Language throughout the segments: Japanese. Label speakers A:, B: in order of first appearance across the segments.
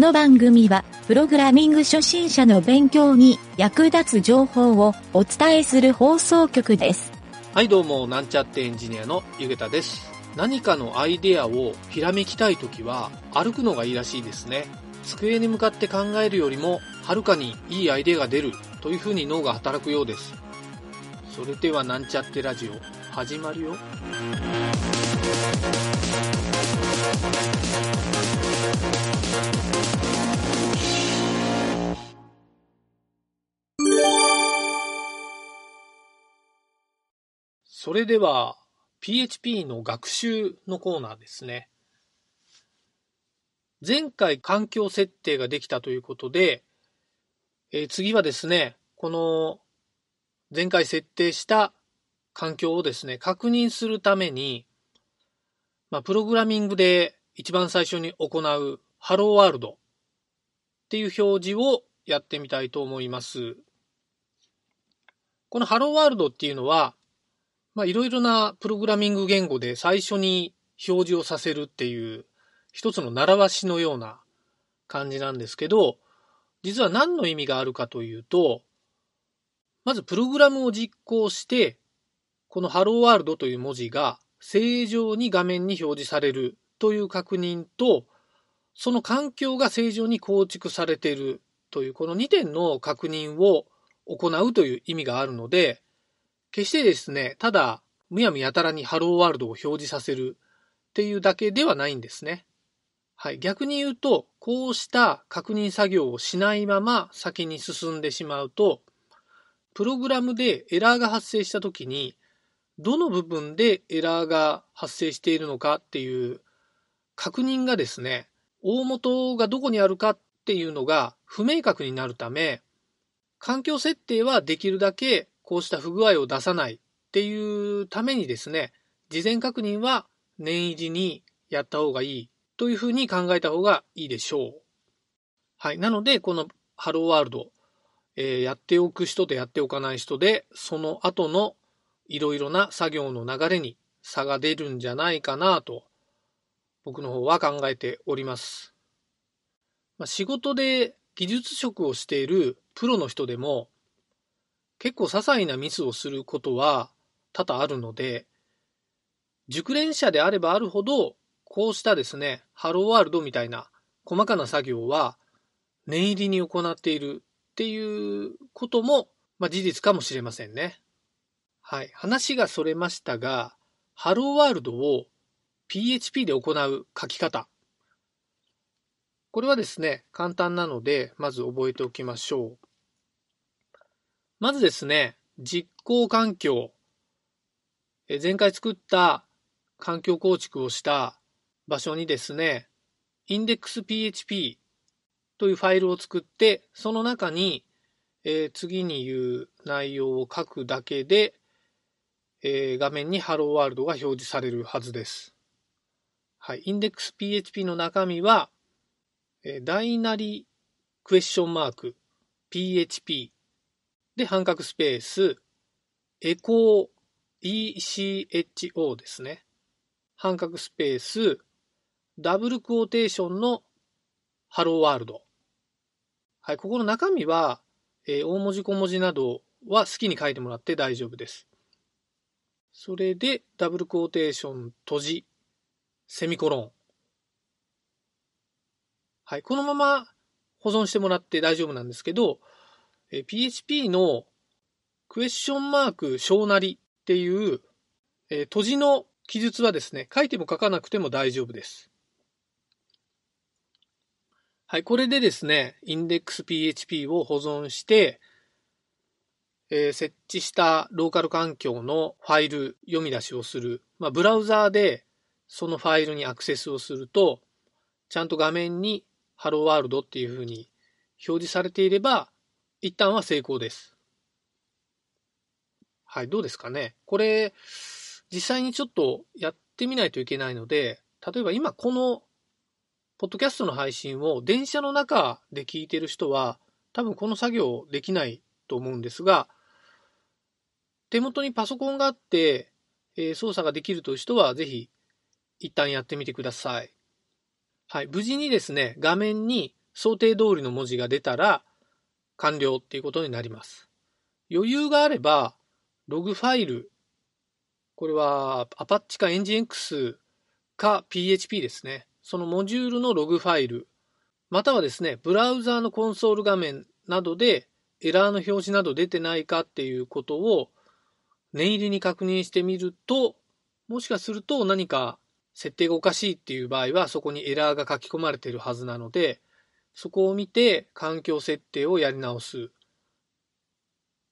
A: この番組は、プログラミング初心者の勉強に役立つ情報をお伝えする放送局です。
B: はいどうも、なんちゃってエンジニアのゆげたです。何かのアイデアをひらめきたいときは、歩くのがいいらしいですね。机に向かって考えるよりも、はるかにいいアイデアが出るというふうに脳が働くようです。それではなんちゃってラジオ、始まるよ。それでは、PHP の学習のコーナーですね。前回環境設定ができたということで、えー次はですね、この前回設定した環境をですね、確認するために、まあ、プログラミングで一番最初に行う Hello World っていう表示をやってみたいと思います。この Hello World っていうのは、まあ、いろいろなプログラミング言語で最初に表示をさせるっていう一つの習わしのような感じなんですけど、実は何の意味があるかというと、まずプログラムを実行して、この Hello World という文字が正常に画面に表示されるという確認と、その環境が正常に構築されているというこの2点の確認を行うという意味があるので、決してですね、ただ、むやみやたらにハローワールドを表示させるっていうだけではないんですね。はい。逆に言うと、こうした確認作業をしないまま先に進んでしまうと、プログラムでエラーが発生したときに、どの部分でエラーが発生しているのかっていう確認がですね、大元がどこにあるかっていうのが不明確になるため、環境設定はできるだけこうした不具合を出さないっていうためにですね、事前確認は念入りにやった方がいいというふうに考えた方がいいでしょう。はい。なので、このハローワールド、えーやっておく人とやっておかない人で、その後のいろいろな作業の流れに差が出るんじゃないかなと、僕の方は考えております。まあ、仕事で技術職をしているプロの人でも、結構些細なミスをすることは多々あるので、熟練者であればあるほど、こうしたですね、ハローワールドみたいな細かな作業は念入りに行っているっていうことも、まあ、事実かもしれませんね。はい。話がそれましたが、ハローワールドを PHP で行う書き方。これはですね、簡単なので、まず覚えておきましょう。まずですね、実行環境。前回作った環境構築をした場所にですね、indexphp というファイルを作って、その中に、えー次に言う内容を書くだけで、えー画面に Hello World が表示されるはずです。はい。indexphp の中身は、えー大なりクエスチョンマーク php で半角スペースエコー ECHO ですね。半角スペースダブルクォーテーションのハローワールド。はい、ここの中身は、えー大文字小文字などは好きに書いてもらって大丈夫です。それでダブルクォーテーション閉じ、セミコロン。はい、このまま保存してもらって大丈夫なんですけど、え PHP のクエスチョンマーク小なりっていう、えー閉じの記述はですね、書いても書かなくても大丈夫です。はい、これでですね、indexphp を保存して、えー設置したローカル環境のファイル読み出しをする。まあ、ブラウザーでそのファイルにアクセスをすると、ちゃんと画面に Hello World っていう風に表示されていれば、一旦は成功です。はい、どうですかね。これ、実際にちょっとやってみないといけないので、例えば今この、ポッドキャストの配信を電車の中で聞いてる人は、多分この作業できないと思うんですが、手元にパソコンがあって、えー操作ができるという人は、ぜひ、一旦やってみてください。はい。無事にですね、画面に想定通りの文字が出たら完了っていうことになります。余裕があれば、ログファイル、これは Apache か NGX か PHP ですね。そのモジュールのログファイル、またはですね、ブラウザーのコンソール画面などでエラーの表示など出てないかっていうことを念入りに確認してみると、もしかすると何か設定がおかしいっていう場合はそこにエラーが書き込まれているはずなので、そこを見て環境設定をやり直す。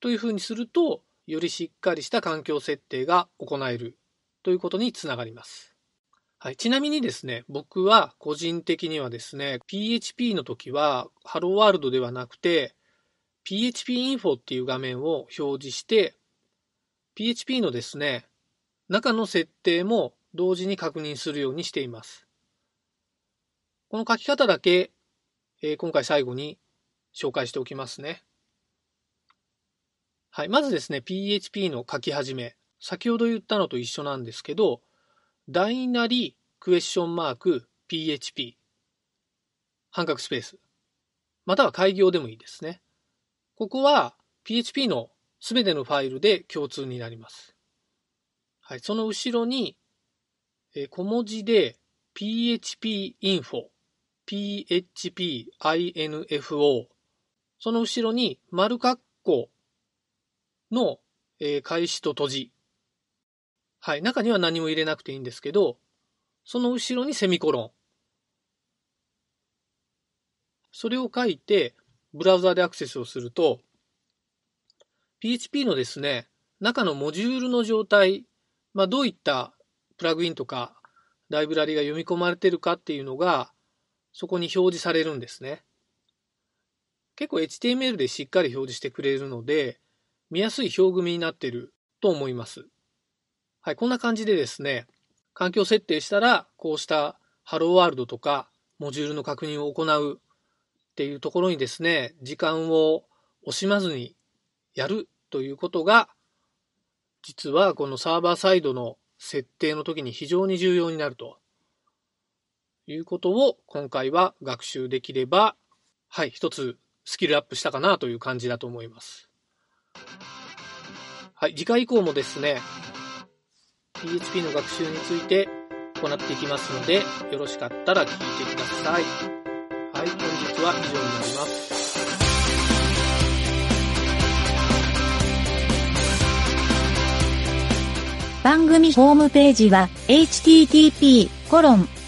B: というふうにすると、よりしっかりした環境設定が行えるということにつながります。はい。ちなみにですね、僕は個人的にはですね、PHP の時は、ハローワールドではなくて、PHP Info っていう画面を表示して、PHP のですね、中の設定も同時に確認するようにしています。この書き方だけ、えー、今回最後に紹介しておきますね。はい。まずですね、PHP の書き始め。先ほど言ったのと一緒なんですけど、大なりクエスチョンマーク PHP 半角スペースまたは開業でもいいですね。ここは PHP のすべてのファイルで共通になります。はい、その後ろに、え小文字で PHP info PHP phpinfo その後ろに丸括弧の、え開始と閉じはい。中には何も入れなくていいんですけど、その後ろにセミコロン。それを書いて、ブラウザでアクセスをすると、PHP のですね、中のモジュールの状態、まあ、どういったプラグインとかライブラリが読み込まれてるかっていうのが、そこに表示されるんですね。結構 HTML でしっかり表示してくれるので、見やすい表組になっていると思います。はい、こんな感じでですね、環境設定したら、こうしたハローワールドとか、モジュールの確認を行うっていうところにですね、時間を惜しまずにやるということが、実はこのサーバーサイドの設定の時に非常に重要になるということを今回は学習できれば、はい、一つスキルアップしたかなという感じだと思います。はい、次回以降もですね、PHP の学習について行っていきますので、よろしかったら聞いてください。はい、本日は以上になります。
A: 番組ホームページは http